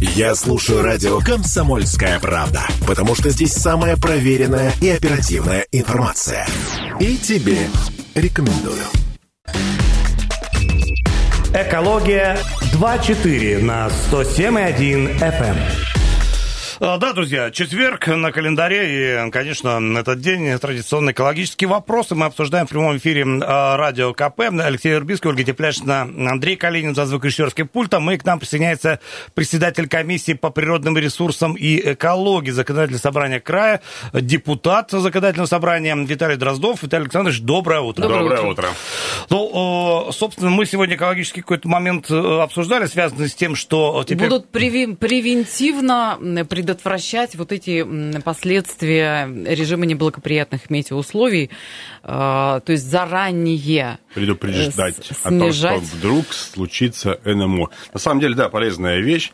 Я слушаю радио «Комсомольская правда», потому что здесь самая проверенная и оперативная информация. И тебе рекомендую. Экология 2.4 на 107.1 FM. А, Да, друзья, четверг на календаре, и, конечно, этот день традиционные экологические вопросы мы обсуждаем в прямом эфире а, радио КП. Алексей Урбиский, Ольга Тепляшина, Андрей Калинин за звукорежиссерским пультом. И к нам присоединяется председатель комиссии по природным ресурсам и экологии законодательного собрания края, депутат законодательного собрания Виталий Дроздов. Виталий Александрович, доброе утро. Доброе утро. Ну, э, собственно, мы сегодня экологический какой-то момент э, обсуждали, связанный с тем, что теперь... Будут превентивно м, предотвращать вот эти последствия режима неблагоприятных метеоусловий, э, то есть заранее Предупреждать С- о том, что снижать. вдруг случится НМО. На самом деле, да, полезная вещь.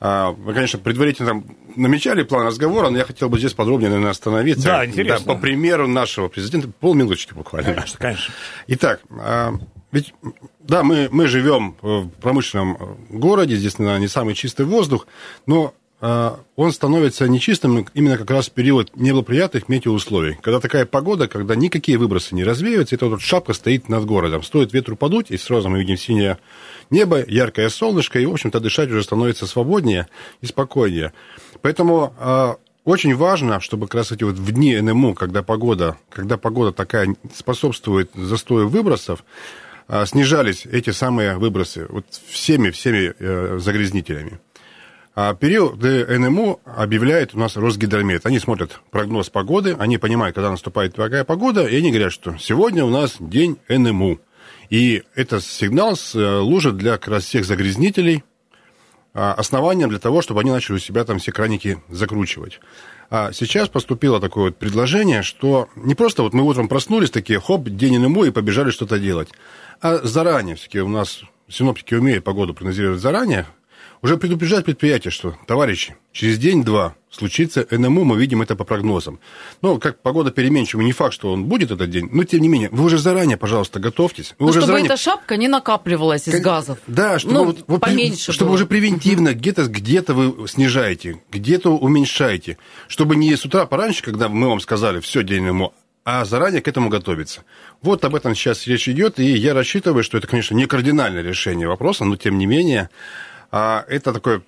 А, Вы, конечно, предварительно там намечали план разговора, но я хотел бы здесь подробнее, наверное, остановиться. Да, интересно. по примеру нашего президента, полминуточки буквально. Конечно, конечно. Итак, а, ведь, да, мы, мы живем в промышленном городе, здесь, наверное, не самый чистый воздух, но а, он становится нечистым именно как раз в период неблагоприятных метеоусловий. Когда такая погода, когда никакие выбросы не развеиваются, эта вот шапка стоит над городом. Стоит ветру подуть, и сразу мы видим синее небо, яркое солнышко, и, в общем-то, дышать уже становится свободнее и спокойнее. Поэтому а, очень важно, чтобы как раз эти вот в дни НМУ, когда погода, когда погода такая способствует застою выбросов, а, снижались эти самые выбросы вот всеми, всеми э, загрязнителями. А периоды НМУ объявляет у нас Росгидромет. Они смотрят прогноз погоды, они понимают, когда наступает такая погода, и они говорят, что сегодня у нас день НМУ. И это сигнал служит для как раз всех загрязнителей а, основанием для того, чтобы они начали у себя там все краники закручивать. А сейчас поступило такое вот предложение, что не просто вот мы утром проснулись такие, хоп, день НМУ и побежали что-то делать, а заранее все-таки у нас синоптики умеют погоду прогнозировать заранее, уже предупреждать предприятие, что, товарищи, через день-два случится НМУ, мы видим это по прогнозам. Но как погода переменчива, не факт, что он будет этот день, но тем не менее, вы уже заранее, пожалуйста, готовьтесь. Вы Ну, уже чтобы заранее... эта шапка не накапливалась из газов. Да, чтобы, Ну, вот, поменьше чтобы было. уже превентивно где-то где вы снижаете, где-то уменьшаете, чтобы не с утра пораньше, когда мы вам сказали, все, день ему, а заранее к этому готовиться. Вот об этом сейчас речь идет, и я рассчитываю, что это, конечно, не кардинальное решение вопроса, но тем не менее, это такое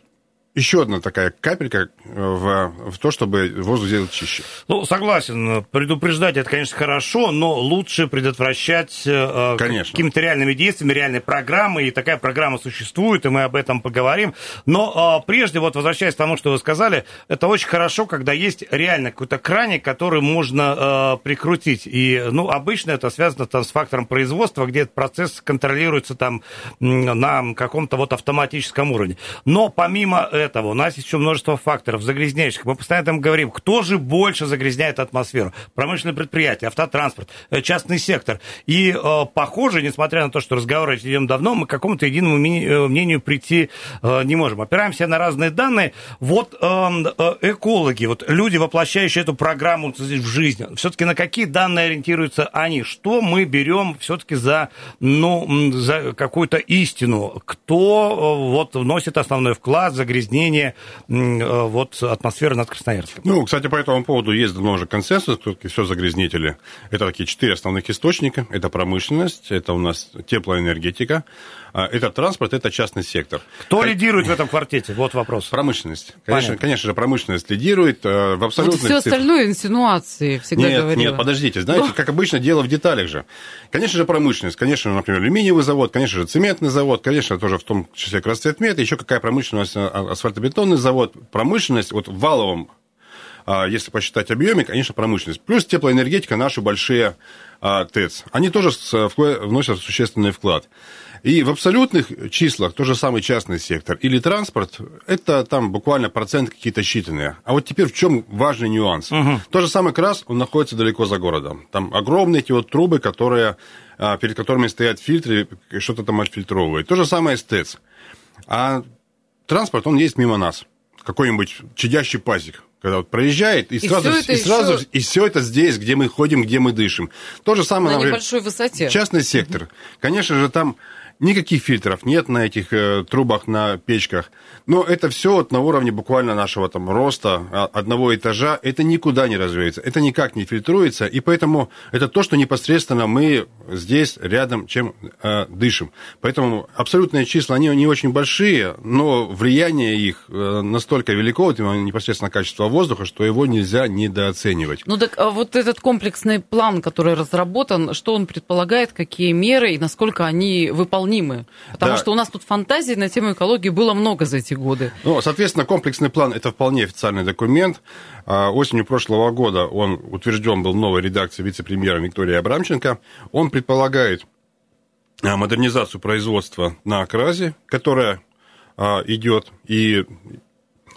еще одна такая капелька в, в то, чтобы воздух сделать чище. Ну, согласен, предупреждать это, конечно, хорошо, но лучше предотвращать э, Конечно. какими-то реальными действиями, реальной программой, и такая программа существует, и мы об этом поговорим. Но э, прежде, вот возвращаясь к тому, что вы сказали, это очень хорошо, когда есть реально какой-то краник, который можно э, прикрутить. И, ну, обычно это связано там с фактором производства, где этот процесс контролируется там на каком-то вот автоматическом уровне. Но помимо этого, у нас есть еще множество факторов загрязняющих. Мы постоянно там говорим, кто же больше загрязняет атмосферу? Промышленные предприятия, автотранспорт, э, частный сектор. И э, похоже, несмотря на то, что разговоры идем давно, мы к какому-то единому э, мнению прийти э, не можем. Опираемся на разные данные. Вот э, э, экологи, вот люди, воплощающие эту программу в жизнь, все-таки на какие данные ориентируются они? Что мы берем все-таки за, ну, за какую-то истину? Кто э, вот вносит основной вклад в загрязнение м, э, вот атмосферы над Красноярском? Ну, кстати, по этому поводу есть давно уже консенсус, все все загрязнители. Это такие четыре основных источника. Это промышленность, это у нас теплоэнергетика, а, это транспорт, это частный сектор. Кто лидирует в этом квартете? Вот вопрос. Промышленность. Конечно, Понятно. конечно же, промышленность лидирует э, в Вот абсолютных все цифрах. остальное инсинуации, всегда Нет, говорила. нет, подождите. Знаете, как обычно, дело в деталях же. Конечно же, промышленность. Конечно же, например, алюминиевый завод, конечно же, цементный завод, конечно, тоже в том числе как раз цветмет. Еще какая промышленность, асфальтобетонный завод. Промышленность, вот в валовом, а, если посчитать объеме, конечно, промышленность. Плюс теплоэнергетика, наши большие а, ТЭЦ. Они тоже вкла- вносят существенный вклад. И в абсолютных числах то же самый частный сектор или транспорт, это там буквально процент какие-то считанные. А вот теперь в чем важный нюанс? То же самое КРАС, он находится далеко за городом. Там огромные эти вот трубы, которые, а, перед которыми стоят фильтры, и что-то там отфильтровывают. То же самое с ТЭЦ. А транспорт, он есть мимо нас. Какой-нибудь чадящий пазик, когда вот проезжает, и, И сразу, всё это и, сразу ещё- и все это здесь, где мы ходим, где мы дышим. То же самое, На например, небольшой высоте. Частный сектор. Конечно же, там Никаких фильтров нет на этих э, трубах, на печках. Но это все вот на уровне буквально нашего там роста, а, одного этажа. Это никуда не развеется, это никак не фильтруется. И поэтому это то, что непосредственно мы здесь рядом чем э, дышим. Поэтому абсолютные числа, они не очень большие, но влияние их э, настолько велико, вот, непосредственно качество воздуха, что его нельзя недооценивать. Ну так а вот этот комплексный план, который разработан, что он предполагает, какие меры и насколько они выполнимы? Потому да. что у нас тут фантазий на тему экологии было много за эти годы. Ну, соответственно, комплексный план – это вполне официальный документ. А, осенью прошлого года он утвержден был в новой редакции вице-премьера Виктории Абрамченко. Он предполагает а, модернизацию производства на окразе, которая а, идет, и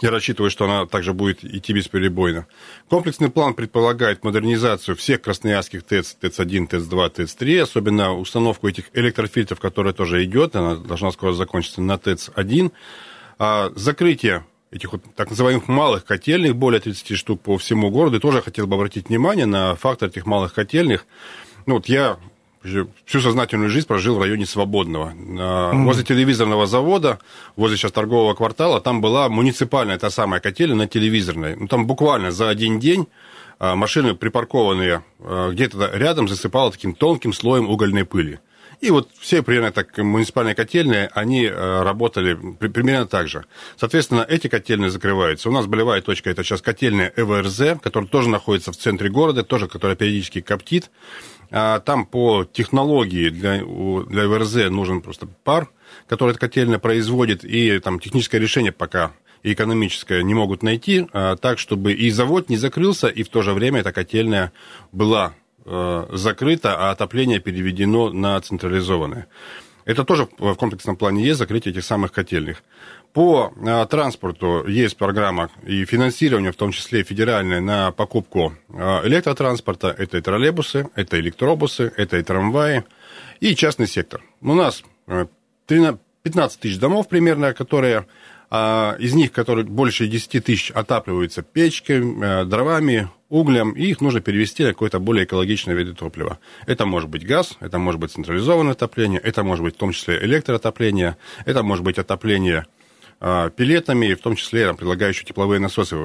я рассчитываю, что она также будет идти бесперебойно. Комплексный план предполагает модернизацию всех красноярских ТЭЦ, ТЭЦ-1, ТЭЦ-2, ТЭЦ-3, особенно установку этих электрофильтров, которая тоже идет, она должна скоро закончиться на ТЭЦ-1. Закрытие этих вот так называемых малых котельных, более 30 штук по всему городу. Тоже хотел бы обратить внимание на фактор этих малых котельных. Ну, вот я всю сознательную жизнь прожил в районе Свободного. Mm-hmm. Возле телевизорного завода, возле сейчас торгового квартала, там была муниципальная та самая котельная на телевизорной. Ну, там буквально за один день а, машины, припаркованные а, где-то рядом, засыпало таким тонким слоем угольной пыли. И вот все примерно так муниципальные котельные, они э, работали примерно так же. Соответственно, эти котельные закрываются. У нас болевая точка, это сейчас котельная ЭВРЗ, которая тоже находится в центре города, тоже, которая периодически коптит. А там по технологии для, для ЭВРЗ нужен просто пар, который эта котельная производит, и там техническое решение пока и экономическое не могут найти, а, так, чтобы и завод не закрылся, и в то же время эта котельная была Э, закрыто, а отопление переведено на централизованное. Это тоже в комплексном плане есть, закрытие этих самых котельных. По э, транспорту есть программа и финансирование, в том числе федеральное, на покупку э, электротранспорта. Это и троллейбусы, это электробусы, это и трамваи, и частный сектор. У нас 15 тысяч домов примерно, которые из них, которые больше 10 тысяч отапливаются печкой, дровами, углем, и их нужно перевести на какое-то более экологичное виды топлива. Это может быть газ, это может быть централизованное отопление, это может быть в том числе электроотопление, это может быть отопление пилетами, в том числе там, предлагающие тепловые насосы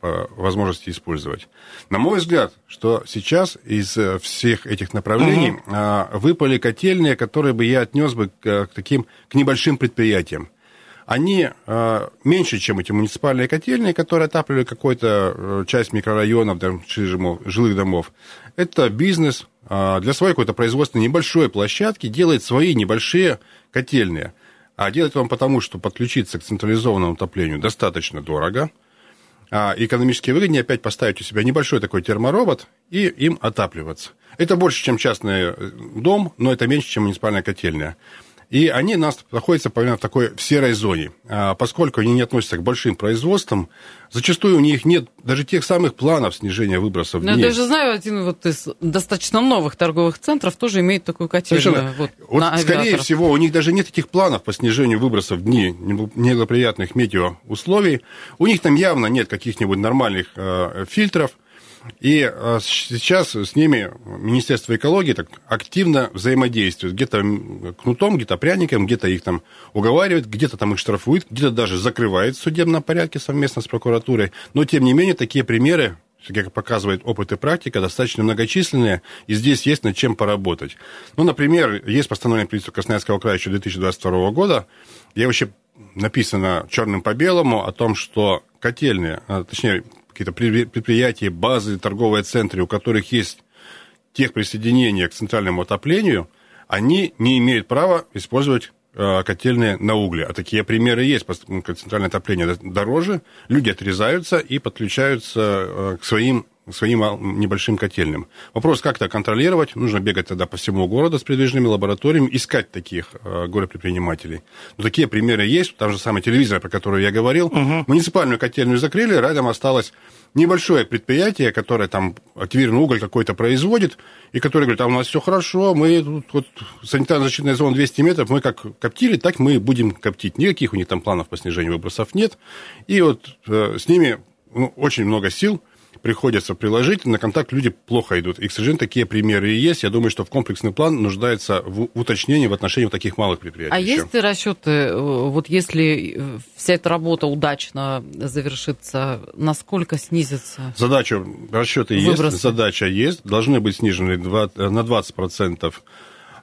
по возможности использовать. На мой взгляд, что сейчас из э, всех этих направлений угу. выпали котельные, которые бы я отнес бы к, таким к небольшим предприятиям они э, меньше, чем эти муниципальные котельные, которые отапливали какую-то э, часть микрорайонов, жилых домов. Это бизнес э, для своей какой-то производственной небольшой площадки делает свои небольшие котельные. А делать вам потому, что подключиться к централизованному отоплению достаточно дорого, а экономически выгоднее опять поставить у себя небольшой такой терморобот и им отапливаться. Это больше, чем частный дом, но это меньше, чем муниципальная котельная. И они нас находятся примерно в такой в серой зоне. А поскольку они не относятся к большим производствам, зачастую у них нет даже тех самых планов снижения выбросов. Но я даже знаю, один вот из достаточно новых торговых центров тоже имеет такую котельную. Вот, вот скорее всего, у них даже нет этих планов по снижению выбросов в дни неблагоприятных метеоусловий. У них там явно нет каких-нибудь нормальных э, фильтров. И а, сейчас с ними Министерство экологии так активно взаимодействует. Где-то кнутом, где-то пряником, где-то их там уговаривает, где-то там их штрафует, где-то даже закрывает в судебном порядке совместно с прокуратурой. Но, тем не менее, такие примеры как показывает опыт и практика, достаточно многочисленные, и здесь есть над чем поработать. Ну, например, есть постановление правительства Красноярского края еще 2022 года, где вообще написано черным по белому о том, что котельные, а, точнее, какие-то предприятия, базы, торговые центры, у которых есть тех присоединения к центральному отоплению, они не имеют права использовать э, котельные на угле. А такие примеры есть, поскольку центральное отопление дороже, люди отрезаются и подключаются э, к своим своим небольшим котельным. Вопрос, как это контролировать? Нужно бегать тогда по всему городу с передвижными лабораториями, искать таких э, горе-предпринимателей. Но такие примеры есть. Там же самый телевизор, про который я говорил. Угу. Муниципальную котельную закрыли, рядом осталось небольшое предприятие, которое там активированный уголь какой-то производит, и которое говорит, а у нас все хорошо, мы тут вот санитарно-защитная зона 200 метров, мы как коптили, так мы будем коптить. Никаких у них там планов по снижению выбросов нет. И вот э, с ними ну, очень много сил приходится приложить, на контакт люди плохо идут. И, к сожалению, такие примеры и есть. Я думаю, что в комплексный план нуждается в уточнении в отношении вот таких малых предприятий. А еще. есть расчеты, э, вот если э, вся эта работа удачно завершится, насколько снизится? Задача, расчеты есть, задача есть, должны быть снижены на 20%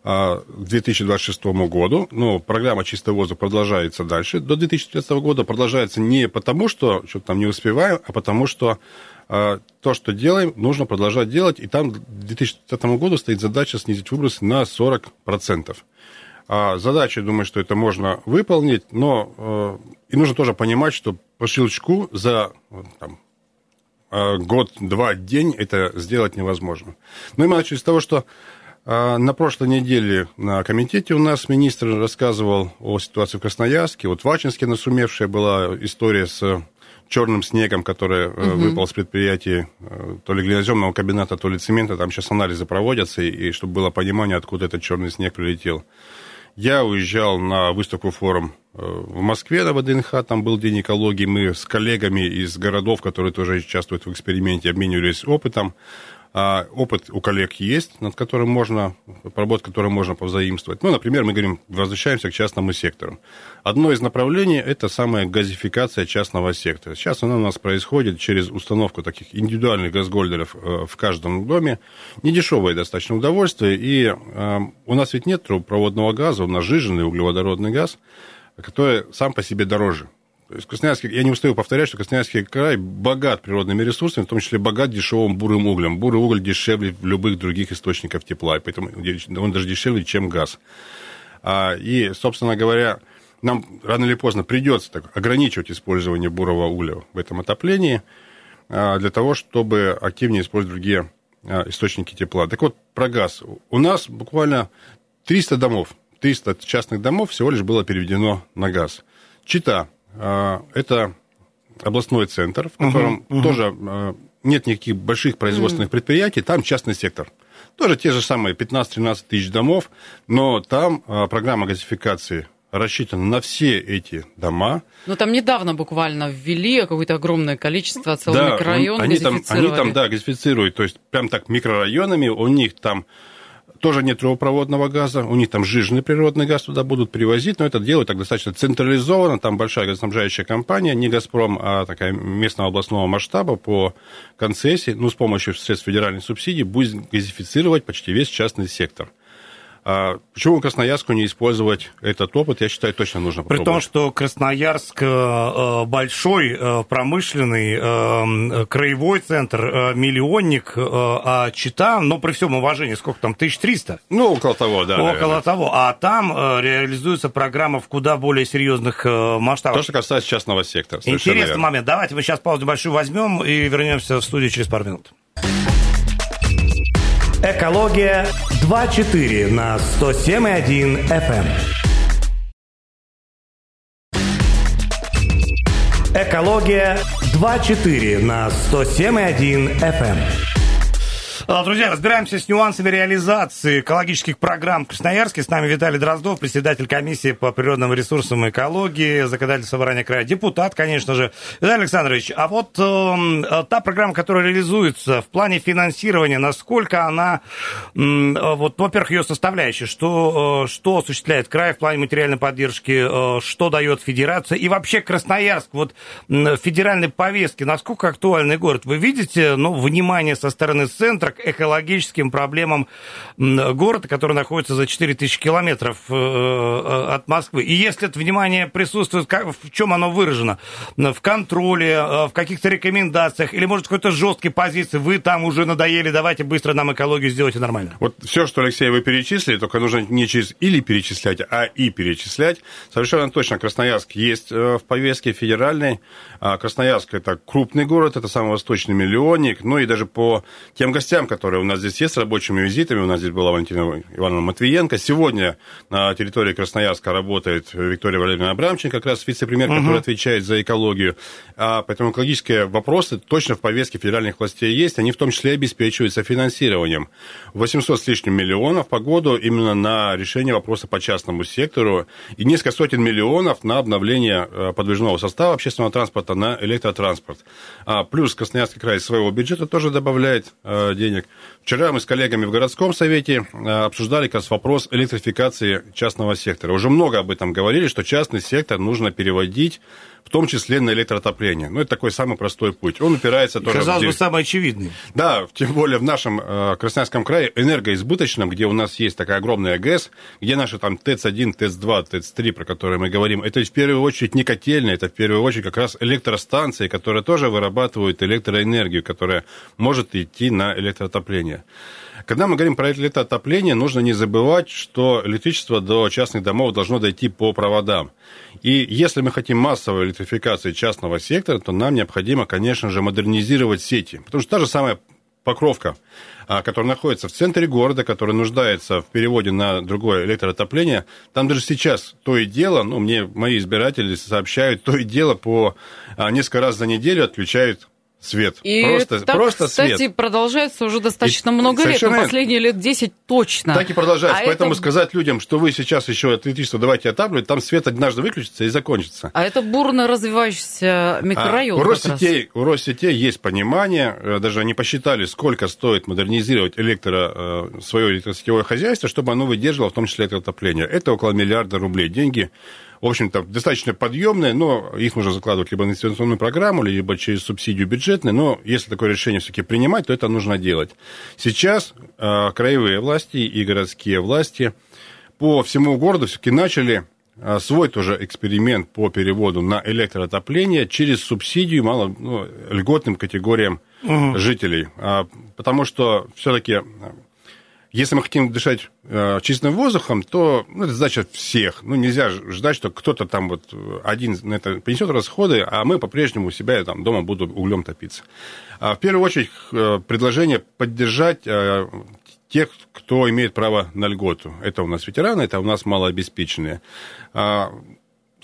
к 2026 году. Но программа «Чистый воздух» продолжается дальше до 2030 года. Продолжается не потому, что что-то там не успеваем, а потому что а, то, что делаем, нужно продолжать делать. И там к 2030 году стоит задача снизить выбросы на 40%. А задача, думаю, что это можно выполнить, но э, и нужно тоже понимать, что по щелчку за там, а, год, два, день это сделать невозможно. Ну и мы начали с того, что а, на прошлой неделе на комитете у нас министр рассказывал о ситуации в Красноярске. Вот в Ачинске насумевшая была история с черным снегом, который угу. выпал с предприятия э, то ли глиноземного кабинета, то ли цемента. Там сейчас анализы проводятся, и, и чтобы было понимание, откуда этот черный снег прилетел. Я уезжал на выставку форум э, в Москве на ВДНХ, там был День экологии, мы с коллегами из городов, которые тоже участвуют в эксперименте, обменивались опытом. А опыт у коллег есть, над которым можно, проработать которым можно повзаимствовать. Ну, например, мы говорим, возвращаемся к частному сектору. Одно из направлений – это самая газификация частного сектора. Сейчас она у нас происходит через установку таких индивидуальных газгольдеров э, в каждом доме. Недешевое достаточно удовольствие. И э, у нас ведь нет трубопроводного газа, у нас жиженный углеводородный газ, который сам по себе дороже. То есть Красноярский, я не устаю повторять, что Красноярский край богат природными ресурсами, в том числе богат дешевым бурым углем. Бурый уголь дешевле любых других источников тепла, поэтому он даже дешевле, чем газ. А, и, собственно говоря, нам рано или поздно придется так, ограничивать использование бурого угля в этом отоплении а, для того, чтобы активнее использовать другие а, источники тепла. Так вот, про газ. У нас буквально 300 домов, 300 частных домов всего лишь было переведено на газ. Чита это областной центр, в котором uh-huh, uh-huh. тоже а, нет никаких больших производственных uh-huh. предприятий, там частный сектор. Тоже те же самые 15-13 тысяч домов, но там а, программа газификации рассчитана на все эти дома. Но там недавно буквально ввели какое-то огромное количество, целый да, микрорайон они там, они там, да, газифицируют, то есть прям так микрорайонами, у них там тоже нет трубопроводного газа, у них там жижный природный газ туда будут привозить, но это делают так достаточно централизованно, там большая газоснабжающая компания, не «Газпром», а такая местного областного масштаба по концессии, ну, с помощью средств федеральной субсидии будет газифицировать почти весь частный сектор. А почему Красноярску не использовать этот опыт, я считаю, точно нужно попробовать. При том, что Красноярск э, э, большой, э, промышленный, краевой центр, миллионник, а Чита, ну, при всем уважении, сколько там, 1300? Ну, около того, да. Около наверное. того. А там реализуется программа в куда более серьезных масштабах. То, что касается частного сектора. Интересный верно. момент. Давайте мы сейчас паузу большую возьмем и вернемся в студию через пару минут. Экология 2.4 на 107.1 FM. Экология 2.4 на 107.1 FM. А, друзья, разбираемся с нюансами реализации экологических программ в Красноярске. С нами Виталий Дроздов, председатель комиссии по природным ресурсам и экологии, законодатель собрания края, депутат, конечно же. Виталий Александрович, а вот э, та программа, которая реализуется в плане финансирования, насколько она, э, вот, во-первых, ее составляющая, что, э, что осуществляет край в плане материальной поддержки, э, что дает федерация, и вообще Красноярск, вот э, федеральной повестки, насколько актуальный город? Вы видите, ну, внимание со стороны центра к экологическим проблемам города, который находится за 4000 километров э, э, от Москвы. И если это внимание присутствует, в чем оно выражено? В контроле, э, в каких-то рекомендациях, или, может, какой-то жесткой позиции, вы там уже надоели, давайте быстро нам экологию сделайте нормально. Вот все, что, Алексей, вы перечислили, только нужно не через или перечислять, а и перечислять. Совершенно точно Красноярск есть в повестке федеральной. А Красноярск – это крупный город, это самый восточный миллионник, ну и даже по тем гостям, гостям, которые у нас здесь есть с рабочими визитами. У нас здесь была Валентина Ивановна Матвиенко. Сегодня на территории Красноярска работает Виктория Валерьевна Абрамченко, как раз вице-премьер, угу. который отвечает за экологию. А, поэтому экологические вопросы точно в повестке федеральных властей есть. Они в том числе обеспечиваются финансированием. 800 с лишним миллионов по году именно на решение вопроса по частному сектору и несколько сотен миллионов на обновление э, подвижного состава общественного транспорта на электротранспорт. А, плюс Красноярский край своего бюджета тоже добавляет э, денег. jak Вчера мы с коллегами в городском совете э, обсуждали как раз вопрос электрификации частного сектора. Уже много об этом говорили, что частный сектор нужно переводить в том числе на электротопление. Ну, это такой самый простой путь. Он упирается тоже... Казалось бы, самый очевидный. Да, тем более в нашем э, Красноярском крае энергоизбыточном, где у нас есть такая огромная ГЭС, где наши там ТЭЦ-1, ТЭЦ-2, ТЭЦ-3, про которые мы говорим, это в первую очередь не котельная, это в первую очередь как раз электростанции, которые тоже вырабатывают электроэнергию, которая может идти на электротопление. Когда мы говорим про электроотопление, нужно не забывать, что электричество до частных домов должно дойти по проводам. И если мы хотим массовой электрификации частного сектора, то нам необходимо, конечно же, модернизировать сети. Потому что та же самая Покровка, а, которая находится в центре города, которая нуждается в переводе на другое электроотопление, там даже сейчас то и дело, ну, мне мои избиратели сообщают, то и дело по а, несколько раз за неделю отключают свет. И просто, так, просто кстати, свет. продолжается уже достаточно и много лет, но последние лет 10 точно. Так и продолжается. А Поэтому это... сказать людям, что вы сейчас еще электричество давайте отапливать, там свет однажды выключится и закончится. А это бурно развивающийся микрорайон. А, у, Россетей, у Россетей есть понимание, э, даже они посчитали, сколько стоит модернизировать электро, э, свое электросетевое хозяйство, чтобы оно выдерживало в том числе электроотопление. Это около миллиарда рублей. Деньги в общем-то, достаточно подъемные, но их нужно закладывать либо на инвестиционную программу, либо через субсидию бюджетную, но если такое решение все-таки принимать, то это нужно делать. Сейчас э, краевые власти и городские власти по всему городу все-таки начали э, свой тоже эксперимент по переводу на электроотопление через субсидию мало, ну, льготным категориям угу. жителей. А, потому что все-таки если мы хотим дышать э, чистым воздухом, то ну, это задача всех. Ну, нельзя ждать, что кто-то там вот один на это принесет расходы, а мы по-прежнему у себя там дома будут углем топиться. А в первую очередь э, предложение поддержать э, тех, кто имеет право на льготу. Это у нас ветераны, это у нас малообеспеченные.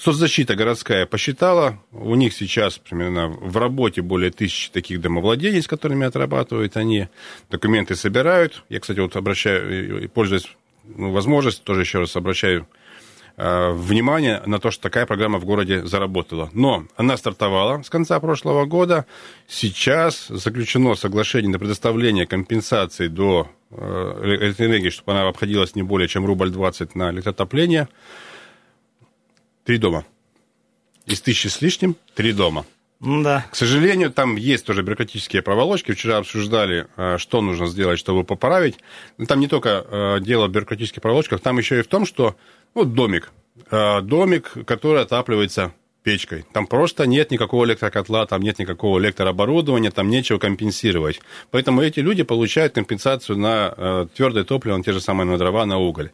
Соцзащита городская посчитала, у них сейчас примерно в работе более тысячи таких домовладений, с которыми отрабатывают они, документы собирают. Я, кстати, вот обращаю, пользуясь ну, возможностью, тоже еще раз обращаю э, внимание на то, что такая программа в городе заработала. Но она стартовала с конца прошлого года. Сейчас заключено соглашение на предоставление компенсации до э, электроэнергии, чтобы она обходилась не более чем рубль 20 на электротопление. Три дома. Из тысячи с лишним три дома. Да. К сожалению, там есть тоже бюрократические проволочки. Вчера обсуждали, э, что нужно сделать, чтобы поправить. Там не только э, дело в бюрократических проволочках, там еще и в том, что вот ну, домик. Э, домик, который отапливается печкой. Там просто нет никакого электрокотла, там нет никакого электрооборудования, там нечего компенсировать. Поэтому эти люди получают компенсацию на твердое топливо, на те же самые на дрова, на уголь.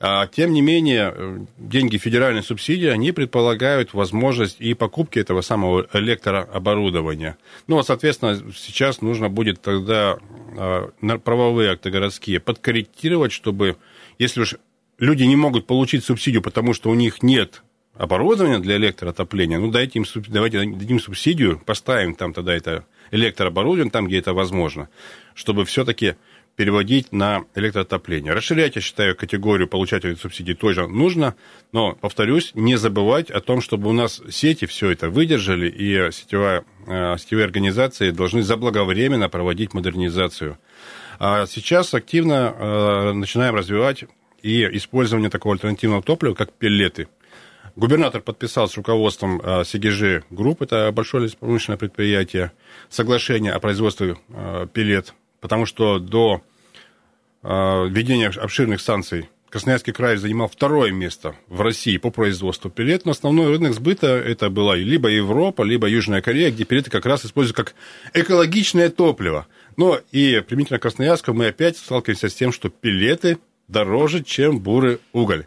А, тем не менее, э, деньги федеральной субсидии, они предполагают возможность и покупки этого самого электрооборудования. Ну, вот, соответственно, сейчас нужно будет тогда а, правовые акты городские подкорректировать, чтобы, если уж люди не могут получить субсидию, потому что у них нет оборудования для электроотопления, ну, дайте им, давайте дадим субсидию, поставим там тогда это электрооборудование, там, где это возможно, чтобы все-таки переводить на электроотопление. Расширять, я считаю, категорию получателей субсидий тоже нужно, но, повторюсь, не забывать о том, чтобы у нас сети все это выдержали, и сетевая, э, сетевые организации должны заблаговременно проводить модернизацию. А сейчас активно э, начинаем развивать и использование такого альтернативного топлива, как пеллеты. Губернатор подписал с руководством э, СИГИЖ групп, это большое промышленное предприятие, соглашение о производстве пеллет потому что до введения обширных станций Красноярский край занимал второе место в России по производству пилет, но основной рынок сбыта это была либо Европа, либо Южная Корея, где пилеты как раз используют как экологичное топливо. Но и применительно к мы опять сталкиваемся с тем, что пилеты дороже, чем бурый уголь.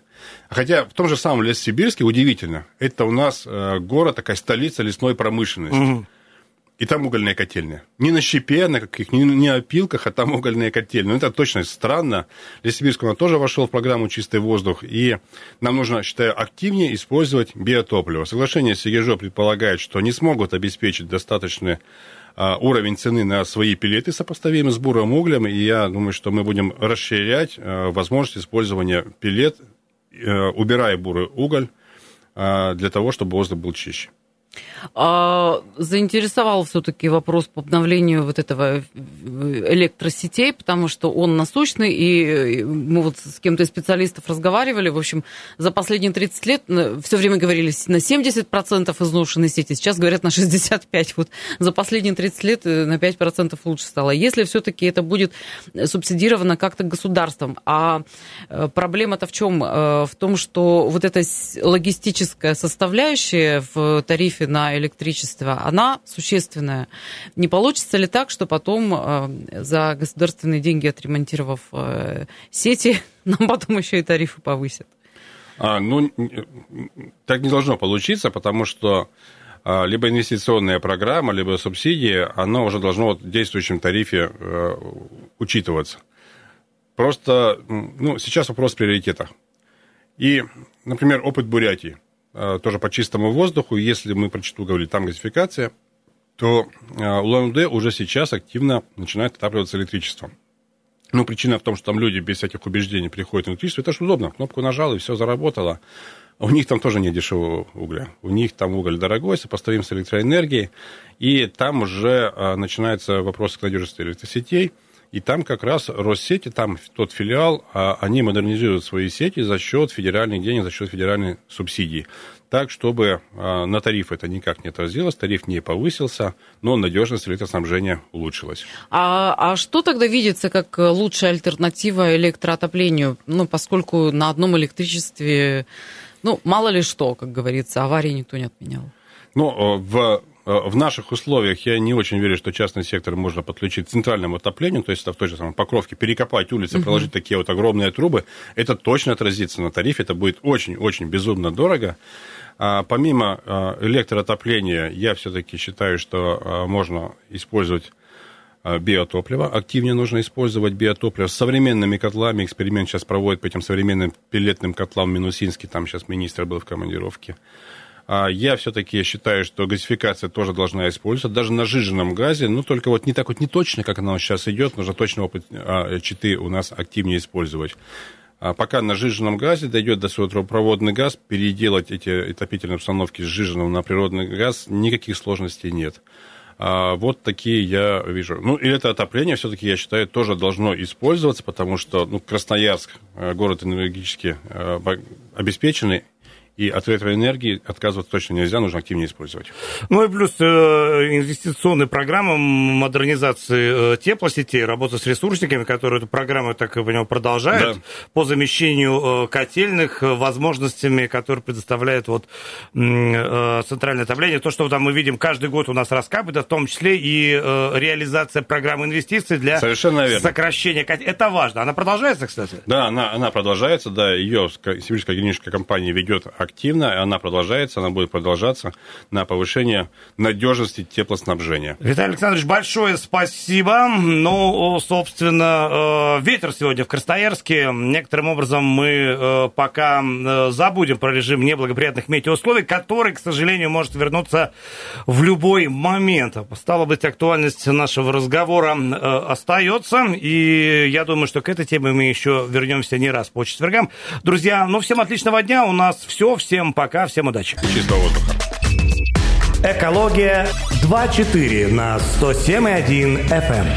Хотя в том же самом Лес-Сибирске, удивительно, это у нас э, город, такая столица лесной промышленности. Угу. И там угольные котельные. Не на щепе, на каких, не на опилках, а там угольные котельные. Ну, это точно странно. Лесибирск, он тоже вошел в программу «Чистый воздух», и нам нужно, считаю, активнее использовать биотопливо. Соглашение с ЕГЖО предполагает, что не смогут обеспечить достаточный а, уровень цены на свои пилеты сопоставимый с бурым углем, и я думаю, что мы будем расширять а, возможность использования пилет, э, убирая бурый уголь, а, для того, чтобы воздух был чище. А, заинтересовал все-таки вопрос по обновлению вот этого электросетей, потому что он насущный, и мы вот с кем-то из специалистов разговаривали, в общем, за последние 30 лет все время говорили на 70% изношенной сети, сейчас говорят на 65%. Вот за последние 30 лет э, на 5% лучше стало. Если все-таки это будет субсидировано как-то государством, а э, проблема-то в чем? Э, в том, что вот эта логистическая составляющая в тарифе тарифе на электричество, она существенная. Не получится ли так, что потом э, за государственные деньги, отремонтировав э, сети, нам потом еще и тарифы повысят? А, ну, так не должно получиться, потому что а, либо инвестиционная программа, либо субсидии, она уже должно в действующем тарифе э, учитываться. Просто, ну, сейчас вопрос приоритета. И, например, опыт Бурятии – тоже по чистому воздуху. Если мы про Читу говорили, там газификация, то э, улан уже сейчас активно начинает отапливаться электричеством. Ну, причина в том, что там люди без всяких убеждений приходят на электричество. Это же удобно. Кнопку нажал, и все заработало. У них там тоже нет дешевого угля. У них там уголь дорогой, сопоставим с электроэнергией. И там уже э, начинается вопрос к надежности электросетей. И там как раз Россети, там тот филиал, а, они модернизируют свои сети за счет федеральных денег, за счет федеральной субсидии. Так, чтобы а, на тариф это никак не отразилось, тариф не повысился, но надежность электроснабжения улучшилась. А, а что тогда видится как лучшая альтернатива электроотоплению? Ну, поскольку на одном электричестве, ну, мало ли что, как говорится, аварии никто не отменял. Ну, в Э, в наших условиях я не очень верю, что частный сектор можно подключить к центральному отоплению, то есть в той же самой Покровке, перекопать улицы, угу. проложить такие вот огромные трубы, это точно отразится на тарифе, это будет очень-очень безумно дорого. А помимо а, электроотопления, я все-таки считаю, что а, можно использовать биотопливо. Активнее нужно использовать биотопливо. С современными котлами эксперимент сейчас проводят по этим современным пилетным котлам в Минусинске. Там сейчас министр был в командировке. А я все-таки считаю, что газификация тоже должна использоваться, даже на жиженном газе, ну, только вот не так вот не точно, как она сейчас идет, нужно точно опыт а, читы у нас активнее использовать. А пока на жиженном газе дойдет до трубопроводный газ, переделать эти отопительные установки с жиженным на природный газ никаких сложностей нет. А вот такие я вижу. Ну, и это отопление все-таки, я считаю, тоже должно использоваться, потому что ну, Красноярск, э, город энергетически э, обеспеченный, и от электроэнергии отказываться точно нельзя, нужно активнее использовать. Ну и плюс э, инвестиционные программы модернизации э, теплосетей, работа с ресурсниками, которые эту программу, я так понимаю, продолжают, да. по замещению э, котельных возможностями, которые предоставляет вот центральное отопление. То, что там мы видим каждый год у нас раскапывает, в том числе и реализация программы инвестиций для Совершенно верно. сокращения. Это важно. Она продолжается, кстати? Да, она, она продолжается, да, ее Сибирская генерическая компания ведет активно, она продолжается, она будет продолжаться на повышение надежности теплоснабжения. Виталий Александрович, большое спасибо. Ну, собственно, э, ветер сегодня в Красноярске. Некоторым образом мы э, пока э, забудем про режим неблагоприятных метеоусловий, который, к сожалению, может вернуться в любой момент. Стало быть, актуальность нашего разговора остается, и я думаю, что к этой теме мы еще вернемся не раз по четвергам. Друзья, ну, всем отличного дня. У нас все Всем пока, всем удачи. Чистого воздуха. Экология 2.4 на 107.1 FM. Эм.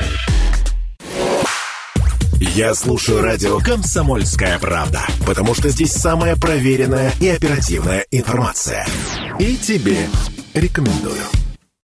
Я слушаю радио «Комсомольская правда», потому что здесь самая проверенная и оперативная информация. И тебе рекомендую.